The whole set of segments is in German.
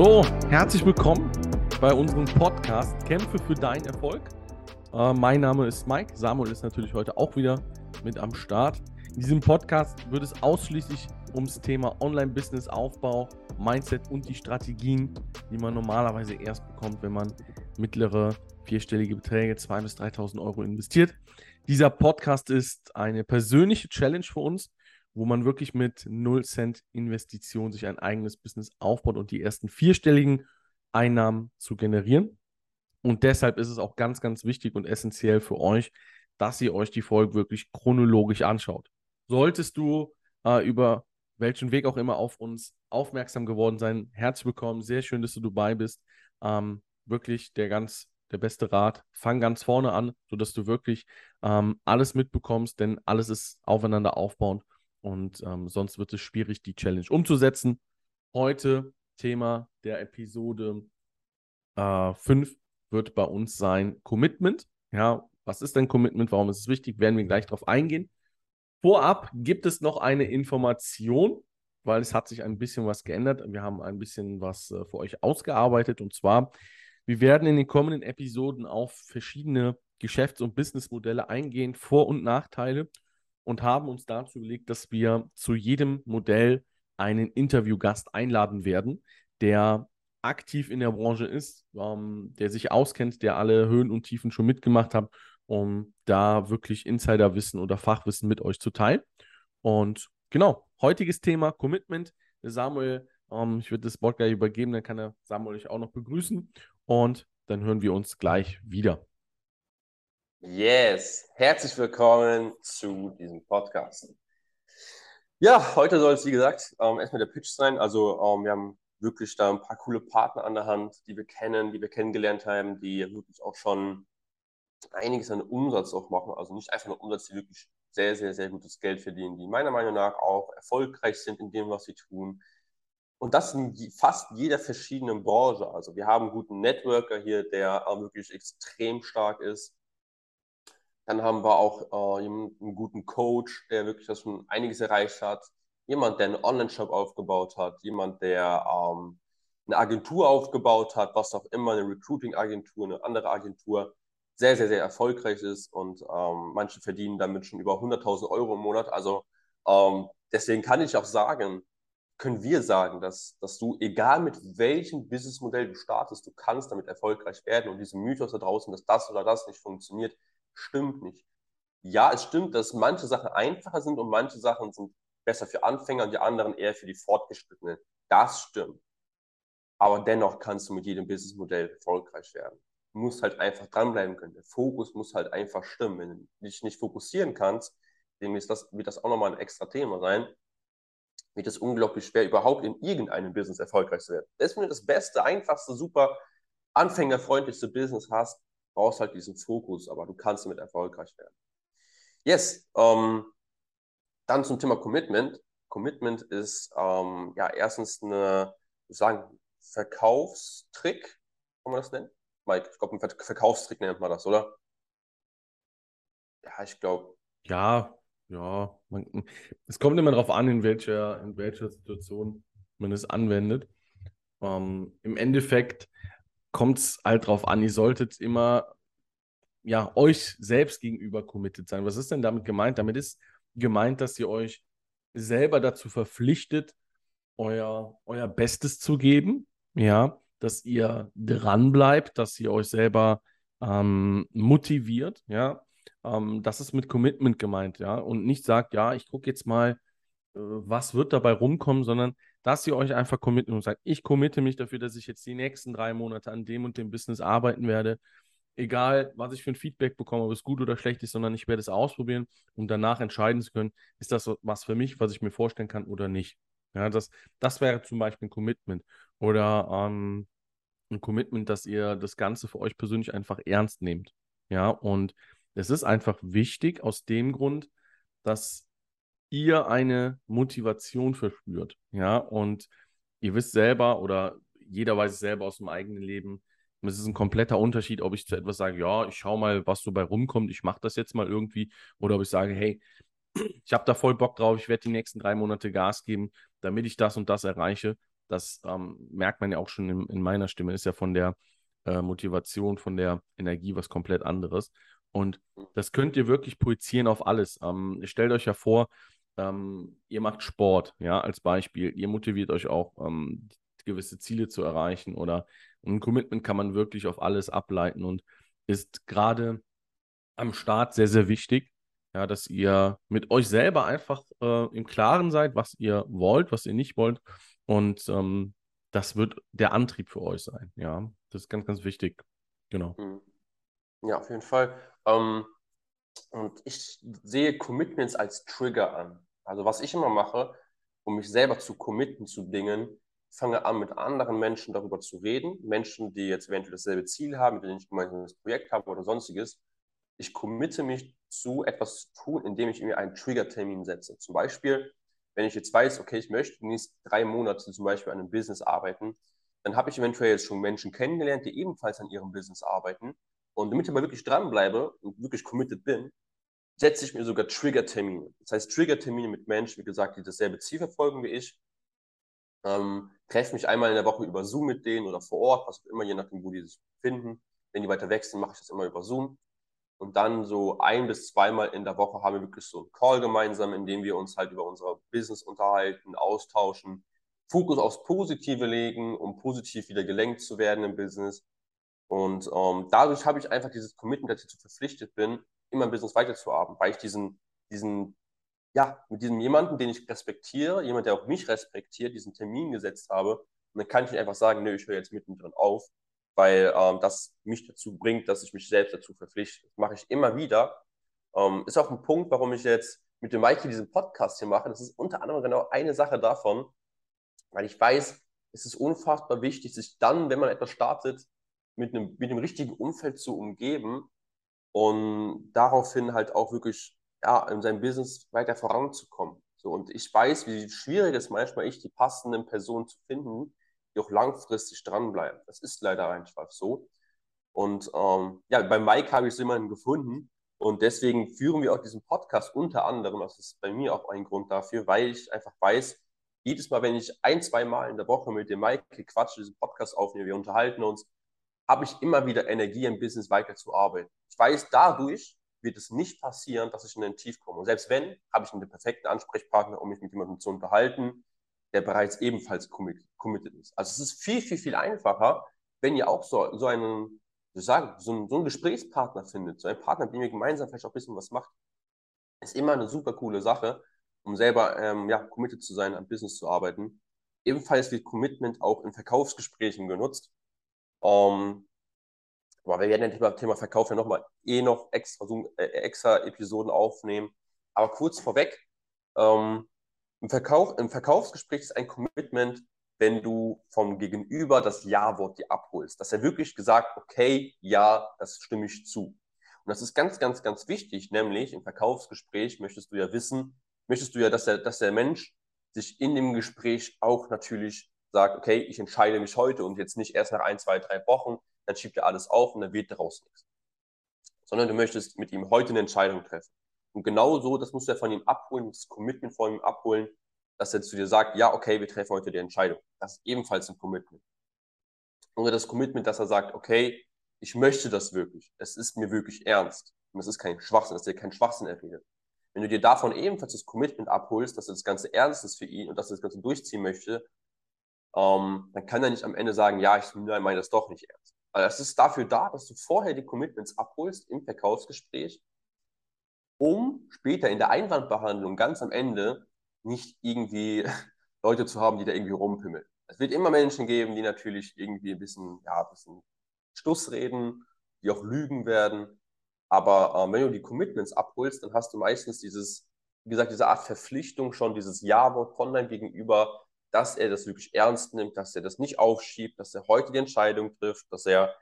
So, herzlich willkommen bei unserem Podcast Kämpfe für deinen Erfolg. Äh, mein Name ist Mike. Samuel ist natürlich heute auch wieder mit am Start. In diesem Podcast wird es ausschließlich ums Thema Online-Business-Aufbau, Mindset und die Strategien, die man normalerweise erst bekommt, wenn man mittlere vierstellige Beträge, 2.000 bis 3.000 Euro investiert. Dieser Podcast ist eine persönliche Challenge für uns, wo man wirklich mit 0 Cent Investition sich ein eigenes Business aufbaut und die ersten vierstelligen Einnahmen zu generieren. Und deshalb ist es auch ganz, ganz wichtig und essentiell für euch, dass ihr euch die Folge wirklich chronologisch anschaut. Solltest du äh, über welchen Weg auch immer auf uns aufmerksam geworden sein, herzlich willkommen, sehr schön, dass du dabei bist. Ähm, wirklich der ganz, der beste Rat. Fang ganz vorne an, sodass du wirklich ähm, alles mitbekommst, denn alles ist aufeinander aufbauend und ähm, sonst wird es schwierig, die Challenge umzusetzen. Heute Thema der Episode äh, 5 wird bei uns sein Commitment. Ja, was ist denn Commitment? Warum ist es wichtig? Werden wir gleich darauf eingehen. Vorab gibt es noch eine Information, weil es hat sich ein bisschen was geändert. Wir haben ein bisschen was äh, für euch ausgearbeitet und zwar, wir werden in den kommenden Episoden auf verschiedene Geschäfts- und Businessmodelle eingehen, Vor- und Nachteile und haben uns dazu überlegt, dass wir zu jedem Modell einen Interviewgast einladen werden, der aktiv in der Branche ist, ähm, der sich auskennt, der alle Höhen und Tiefen schon mitgemacht hat, um da wirklich Insiderwissen oder Fachwissen mit euch zu teilen. Und genau, heutiges Thema Commitment. Samuel, ähm, ich würde das Wort gleich übergeben, dann kann er Samuel euch auch noch begrüßen und dann hören wir uns gleich wieder. Yes, herzlich willkommen zu diesem Podcast. Ja, heute soll es, wie gesagt, ähm, erstmal der Pitch sein. Also ähm, wir haben wirklich da ein paar coole Partner an der Hand, die wir kennen, die wir kennengelernt haben, die wirklich auch schon einiges an Umsatz auch machen. Also nicht einfach nur Umsatz, die wirklich sehr, sehr, sehr gutes Geld verdienen, die meiner Meinung nach auch erfolgreich sind in dem, was sie tun. Und das in fast jeder verschiedenen Branche. Also wir haben einen guten Networker hier, der auch wirklich extrem stark ist dann haben wir auch äh, einen guten Coach, der wirklich schon einiges erreicht hat. Jemand, der einen Online-Shop aufgebaut hat. Jemand, der ähm, eine Agentur aufgebaut hat, was auch immer, eine Recruiting-Agentur, eine andere Agentur, sehr, sehr, sehr erfolgreich ist und ähm, manche verdienen damit schon über 100.000 Euro im Monat. Also ähm, deswegen kann ich auch sagen, können wir sagen, dass, dass du, egal mit welchem Businessmodell du startest, du kannst damit erfolgreich werden und diesen Mythos da draußen, dass das oder das nicht funktioniert, stimmt nicht. Ja, es stimmt, dass manche Sachen einfacher sind und manche Sachen sind besser für Anfänger und die anderen eher für die Fortgeschrittenen. Das stimmt. Aber dennoch kannst du mit jedem Businessmodell erfolgreich werden. Du musst halt einfach dranbleiben können. Der Fokus muss halt einfach stimmen. Wenn du dich nicht fokussieren kannst, dann wird das, wird das auch nochmal ein extra Thema sein, wird es unglaublich schwer, überhaupt in irgendeinem Business erfolgreich zu werden. Selbst wenn du das beste, einfachste, super anfängerfreundlichste Business hast, brauchst halt diesen Fokus, aber du kannst damit erfolgreich werden. Yes, ähm, dann zum Thema Commitment. Commitment ist ähm, ja erstens eine, sagen, Verkaufstrick, kann man das nennen? Mike, ich glaube, ein Verkaufstrick nennt man das, oder? Ja, ich glaube. Ja, ja. Man, es kommt immer darauf an, in welcher, in welcher Situation man es anwendet. Ähm, Im Endeffekt kommt es halt drauf an, ihr solltet immer ja, euch selbst gegenüber committed sein. Was ist denn damit gemeint? Damit ist gemeint, dass ihr euch selber dazu verpflichtet, euer, euer Bestes zu geben, ja, dass ihr dran bleibt, dass ihr euch selber ähm, motiviert, ja. Ähm, das ist mit Commitment gemeint, ja, und nicht sagt, ja, ich gucke jetzt mal, äh, was wird dabei rumkommen, sondern dass ihr euch einfach committen und sagt, ich committe mich dafür, dass ich jetzt die nächsten drei Monate an dem und dem Business arbeiten werde. Egal, was ich für ein Feedback bekomme, ob es gut oder schlecht ist, sondern ich werde es ausprobieren, um danach entscheiden zu können, ist das was für mich, was ich mir vorstellen kann oder nicht. Ja, das, das wäre zum Beispiel ein Commitment. Oder ähm, ein Commitment, dass ihr das Ganze für euch persönlich einfach ernst nehmt. Ja, und es ist einfach wichtig aus dem Grund, dass ihr eine Motivation verspürt. Ja, und ihr wisst selber oder jeder weiß es selber aus dem eigenen Leben, es ist ein kompletter Unterschied, ob ich zu etwas sage, ja, ich schaue mal, was so bei rumkommt, ich mache das jetzt mal irgendwie, oder ob ich sage, hey, ich habe da voll Bock drauf, ich werde die nächsten drei Monate Gas geben, damit ich das und das erreiche. das ähm, merkt man ja auch schon in, in, meiner Stimme, ist ja von der äh, Motivation, von der Energie was komplett anderes. Und das könnt ihr wirklich projizieren auf alles. Ähm, stellt euch ja vor, ähm, ihr macht Sport, ja, als Beispiel. Ihr motiviert euch auch, ähm, gewisse Ziele zu erreichen oder ein Commitment kann man wirklich auf alles ableiten und ist gerade am Start sehr, sehr wichtig, ja, dass ihr mit euch selber einfach äh, im Klaren seid, was ihr wollt, was ihr nicht wollt. Und ähm, das wird der Antrieb für euch sein. Ja, das ist ganz, ganz wichtig. Genau. Mhm. Ja, auf jeden Fall. Ähm, und ich sehe Commitments als Trigger an. Also was ich immer mache, um mich selber zu committen zu Dingen, fange an, mit anderen Menschen darüber zu reden. Menschen, die jetzt eventuell dasselbe Ziel haben, mit denen ich gemeinsam das Projekt habe oder sonstiges. Ich committe mich zu etwas zu tun, indem ich mir einen Trigger-Termin setze. Zum Beispiel, wenn ich jetzt weiß, okay, ich möchte die nächsten drei Monate zum Beispiel an einem Business arbeiten, dann habe ich eventuell jetzt schon Menschen kennengelernt, die ebenfalls an ihrem Business arbeiten. Und damit ich aber wirklich dranbleibe und wirklich committed bin, setze ich mir sogar Trigger-Termine. Das heißt, Trigger-Termine mit Menschen, wie gesagt, die dasselbe Ziel verfolgen wie ich. Ähm, treffe mich einmal in der Woche über Zoom mit denen oder vor Ort, was auch immer, je nachdem, wo die sich befinden. Wenn die weiter sind, mache ich das immer über Zoom. Und dann so ein bis zweimal in der Woche haben wir wirklich so einen Call gemeinsam, in dem wir uns halt über unser Business unterhalten, austauschen, Fokus aufs Positive legen, um positiv wieder gelenkt zu werden im Business. Und ähm, dadurch habe ich einfach dieses Commitment, dass ich dazu verpflichtet bin, immer im Business weiterzuarbeiten, weil ich diesen, diesen, ja, mit diesem jemanden, den ich respektiere, jemand, der auch mich respektiert, diesen Termin gesetzt habe. Und dann kann ich nicht einfach sagen, nö, ich höre jetzt mittendrin auf, weil ähm, das mich dazu bringt, dass ich mich selbst dazu verpflichte. Das mache ich immer wieder. Ähm, ist auch ein Punkt, warum ich jetzt mit dem Mikey diesen Podcast hier mache. Das ist unter anderem genau eine Sache davon, weil ich weiß, es ist unfassbar wichtig, sich dann, wenn man etwas startet, mit einem, mit dem richtigen Umfeld zu umgeben und daraufhin halt auch wirklich ja, in seinem Business weiter voranzukommen. So, und ich weiß, wie schwierig es manchmal ist, die passenden Personen zu finden, die auch langfristig dranbleiben. Das ist leider einfach so. Und ähm, ja, bei Mike habe ich so jemanden gefunden und deswegen führen wir auch diesen Podcast unter anderem. Das ist bei mir auch ein Grund dafür, weil ich einfach weiß, jedes Mal, wenn ich ein, zwei Mal in der Woche mit dem Mike quatsche, diesen Podcast aufnehme, wir unterhalten uns, habe ich immer wieder Energie im Business weiterzuarbeiten. Ich weiß, dadurch wird es nicht passieren, dass ich in ein Tief komme. Und selbst wenn, habe ich einen perfekten Ansprechpartner, um mich mit jemandem zu unterhalten, der bereits ebenfalls committed ist. Also es ist viel, viel, viel einfacher, wenn ihr auch so, so einen, so, sagen, so, einen, so einen Gesprächspartner findet, so einen Partner, mit dem ihr gemeinsam vielleicht auch ein bisschen was macht. Ist immer eine super coole Sache, um selber ähm, ja, committed zu sein, am Business zu arbeiten. Ebenfalls wird Commitment auch in Verkaufsgesprächen genutzt. Ähm, aber wir werden ja Thema Verkauf ja nochmal eh noch extra, äh, extra Episoden aufnehmen. Aber kurz vorweg, ähm, im, Verkauf, im Verkaufsgespräch ist ein Commitment, wenn du vom Gegenüber das Ja-Wort dir abholst. Dass er wirklich gesagt, okay, ja, das stimme ich zu. Und das ist ganz, ganz, ganz wichtig, nämlich im Verkaufsgespräch möchtest du ja wissen, möchtest du ja, dass der, dass der Mensch sich in dem Gespräch auch natürlich sagt, okay, ich entscheide mich heute und jetzt nicht erst nach ein, zwei, drei Wochen, dann schiebt er alles auf und dann wird daraus nichts. Sondern du möchtest mit ihm heute eine Entscheidung treffen. Und genau so, das musst du ja von ihm abholen, das Commitment von ihm abholen, dass er zu dir sagt, ja, okay, wir treffen heute die Entscheidung. Das ist ebenfalls ein Commitment. Oder das Commitment, dass er sagt, okay, ich möchte das wirklich. Es ist mir wirklich ernst. Und es ist kein Schwachsinn, dass er kein Schwachsinn erredet. Wenn du dir davon ebenfalls das Commitment abholst, dass er das Ganze ernst ist für ihn und dass er das Ganze durchziehen möchte, ähm, dann kann er nicht am Ende sagen, ja, ich meine das doch nicht ernst. Also es ist dafür da, dass du vorher die Commitments abholst im Verkaufsgespräch, um später in der Einwandbehandlung ganz am Ende nicht irgendwie Leute zu haben, die da irgendwie rumpimmeln. Es wird immer Menschen geben, die natürlich irgendwie ein bisschen, ja, ein bisschen Stuss reden, die auch lügen werden. Aber äh, wenn du die Commitments abholst, dann hast du meistens dieses, wie gesagt, diese Art Verpflichtung schon, dieses Ja-Wort von deinem Gegenüber, dass er das wirklich ernst nimmt, dass er das nicht aufschiebt, dass er heute die Entscheidung trifft, dass er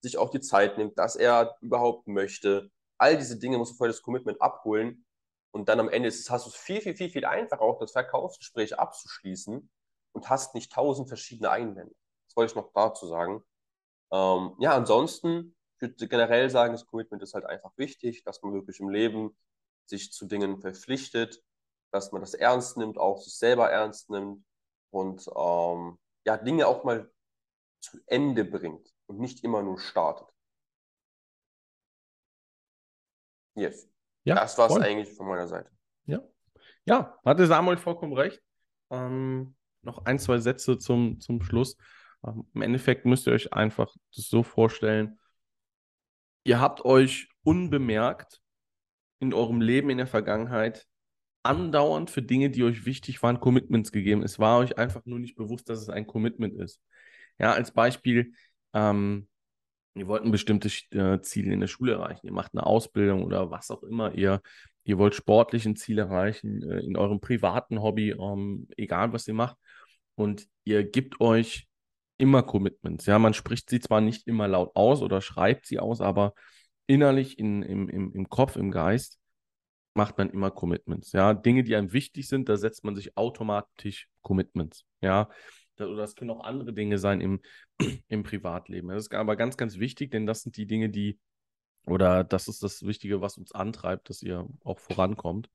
sich auch die Zeit nimmt, dass er überhaupt möchte. All diese Dinge musst du vorher das Commitment abholen und dann am Ende ist hast du es viel, viel, viel, viel einfacher, auch das Verkaufsgespräch abzuschließen und hast nicht tausend verschiedene Einwände. Das wollte ich noch dazu sagen. Ähm, ja, ansonsten ich würde generell sagen, das Commitment ist halt einfach wichtig, dass man wirklich im Leben sich zu Dingen verpflichtet, dass man das ernst nimmt, auch sich selber ernst nimmt und ähm, ja, Dinge auch mal zu Ende bringt und nicht immer nur startet. Yes. Ja, das war es eigentlich von meiner Seite. Ja. Ja, hatte Samuel vollkommen recht. Ähm, noch ein, zwei Sätze zum, zum Schluss. Ähm, Im Endeffekt müsst ihr euch einfach das so vorstellen, ihr habt euch unbemerkt in eurem Leben in der Vergangenheit andauernd für Dinge, die euch wichtig waren, Commitments gegeben. Es war euch einfach nur nicht bewusst, dass es ein Commitment ist. Ja, als Beispiel, ähm, ihr wollt ein bestimmtes äh, Ziel in der Schule erreichen, ihr macht eine Ausbildung oder was auch immer, ihr, ihr wollt sportlich ein Ziel erreichen, äh, in eurem privaten Hobby, ähm, egal was ihr macht. Und ihr gebt euch immer Commitments. Ja, man spricht sie zwar nicht immer laut aus oder schreibt sie aus, aber innerlich in, im, im, im Kopf, im Geist macht man immer Commitments. Ja, Dinge, die einem wichtig sind, da setzt man sich automatisch Commitments. Ja, oder das können auch andere Dinge sein im, im Privatleben. Das ist aber ganz, ganz wichtig, denn das sind die Dinge, die, oder das ist das Wichtige, was uns antreibt, dass ihr auch vorankommt.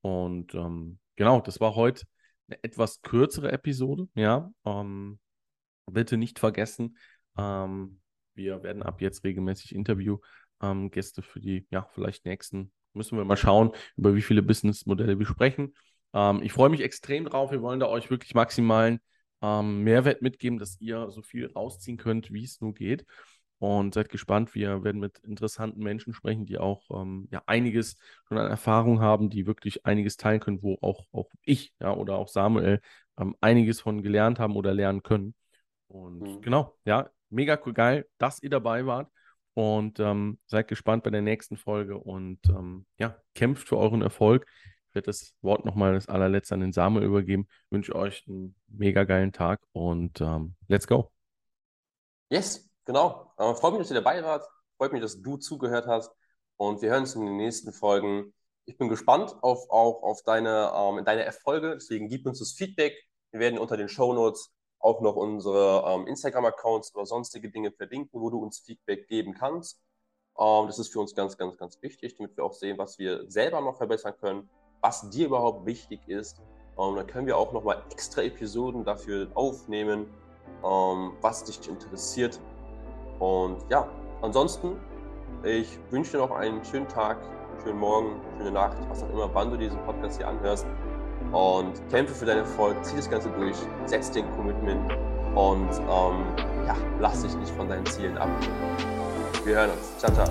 Und ähm, genau, das war heute eine etwas kürzere Episode. Ja, ähm, bitte nicht vergessen, ähm, wir werden ab jetzt regelmäßig Interviewgäste ähm, für die, ja, vielleicht nächsten, müssen wir mal schauen, über wie viele Businessmodelle wir sprechen. Ähm, ich freue mich extrem drauf. Wir wollen da euch wirklich maximalen ähm, Mehrwert mitgeben, dass ihr so viel rausziehen könnt, wie es nur geht. Und seid gespannt. Wir werden mit interessanten Menschen sprechen, die auch ähm, ja, einiges schon an Erfahrung haben, die wirklich einiges teilen können, wo auch, auch ich ja, oder auch Samuel ähm, einiges von gelernt haben oder lernen können. Und mhm. genau, ja, mega cool, geil, dass ihr dabei wart. Und ähm, seid gespannt bei der nächsten Folge und ähm, ja, kämpft für euren Erfolg. Ich werde das Wort nochmal das allerletzte an den Samuel übergeben. Ich wünsche euch einen mega geilen Tag und ähm, let's go. Yes, genau. Äh, freut mich, dass ihr dabei wart. Freut mich, dass du zugehört hast. Und wir hören uns in den nächsten Folgen. Ich bin gespannt auf, auch auf deine, ähm, deine Erfolge. Deswegen gib uns das Feedback. Wir werden unter den Show Notes auch noch unsere ähm, Instagram-Accounts oder sonstige Dinge verlinken, wo du uns Feedback geben kannst. Ähm, das ist für uns ganz, ganz, ganz wichtig, damit wir auch sehen, was wir selber noch verbessern können was dir überhaupt wichtig ist. Ähm, dann können wir auch nochmal extra Episoden dafür aufnehmen, ähm, was dich interessiert. Und ja, ansonsten, ich wünsche dir noch einen schönen Tag, schönen Morgen, schöne Nacht, was auch immer, wann du diesen Podcast hier anhörst und kämpfe für deinen Erfolg, zieh das Ganze durch, setz den Commitment und ähm, ja, lass dich nicht von deinen Zielen ab. Wir hören uns. Ciao, ciao.